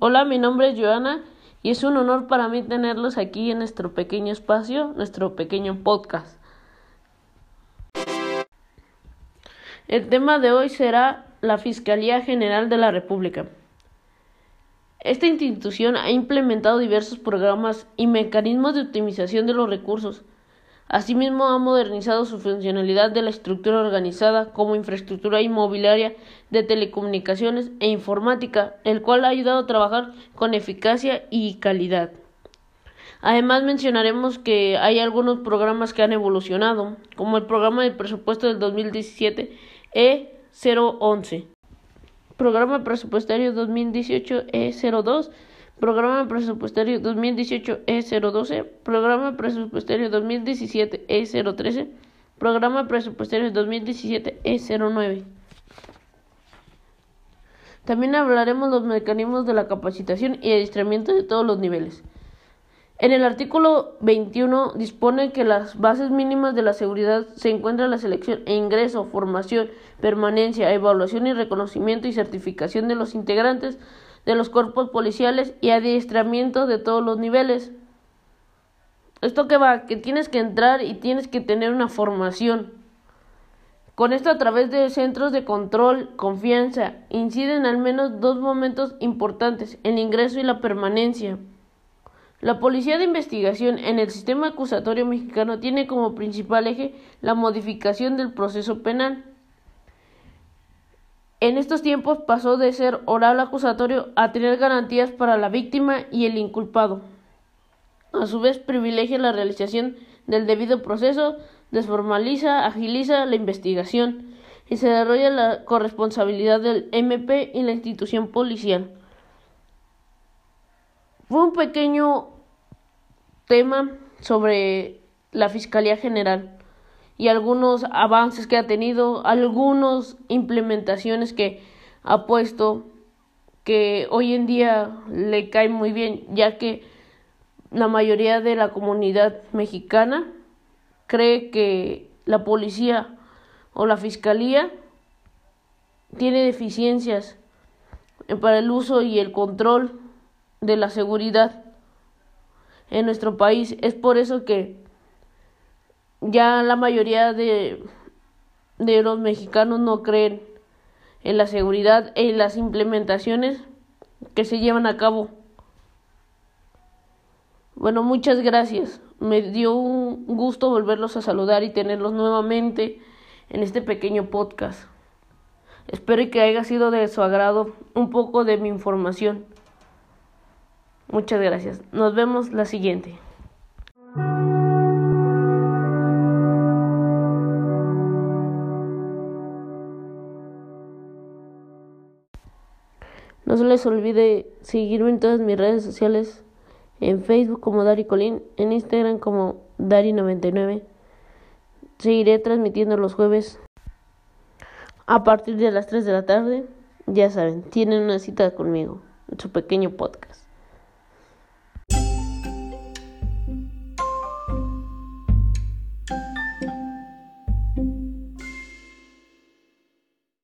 Hola, mi nombre es Joana y es un honor para mí tenerlos aquí en nuestro pequeño espacio, nuestro pequeño podcast. El tema de hoy será la Fiscalía General de la República. Esta institución ha implementado diversos programas y mecanismos de optimización de los recursos. Asimismo, ha modernizado su funcionalidad de la estructura organizada como infraestructura inmobiliaria de telecomunicaciones e informática, el cual ha ayudado a trabajar con eficacia y calidad. Además mencionaremos que hay algunos programas que han evolucionado, como el programa de presupuesto del 2017 E011 Programa Presupuestario 2018-E02, Programa Presupuestario 2018-E012, Programa Presupuestario 2017-E013, Programa Presupuestario 2017-E09. También hablaremos los mecanismos de la capacitación y adiestramiento de todos los niveles. En el artículo 21 dispone que las bases mínimas de la seguridad se encuentran la selección e ingreso, formación, permanencia, evaluación y reconocimiento y certificación de los integrantes de los cuerpos policiales y adiestramiento de todos los niveles. Esto que va, que tienes que entrar y tienes que tener una formación. Con esto a través de centros de control, confianza, inciden al menos dos momentos importantes, el ingreso y la permanencia. La Policía de Investigación en el sistema acusatorio mexicano tiene como principal eje la modificación del proceso penal. En estos tiempos pasó de ser oral acusatorio a tener garantías para la víctima y el inculpado. A su vez privilegia la realización del debido proceso, desformaliza, agiliza la investigación y se desarrolla la corresponsabilidad del MP y la institución policial. Fue un pequeño tema sobre la Fiscalía General y algunos avances que ha tenido, algunas implementaciones que ha puesto que hoy en día le cae muy bien, ya que la mayoría de la comunidad mexicana cree que la policía o la fiscalía tiene deficiencias para el uso y el control de la seguridad en nuestro país. Es por eso que ya la mayoría de, de los mexicanos no creen en la seguridad y en las implementaciones que se llevan a cabo. Bueno, muchas gracias. Me dio un gusto volverlos a saludar y tenerlos nuevamente en este pequeño podcast. Espero que haya sido de su agrado un poco de mi información. Muchas gracias. Nos vemos la siguiente. No se les olvide seguirme en todas mis redes sociales, en Facebook como Dari Colín, en Instagram como Dari99. Seguiré transmitiendo los jueves a partir de las 3 de la tarde. Ya saben, tienen una cita conmigo su pequeño podcast.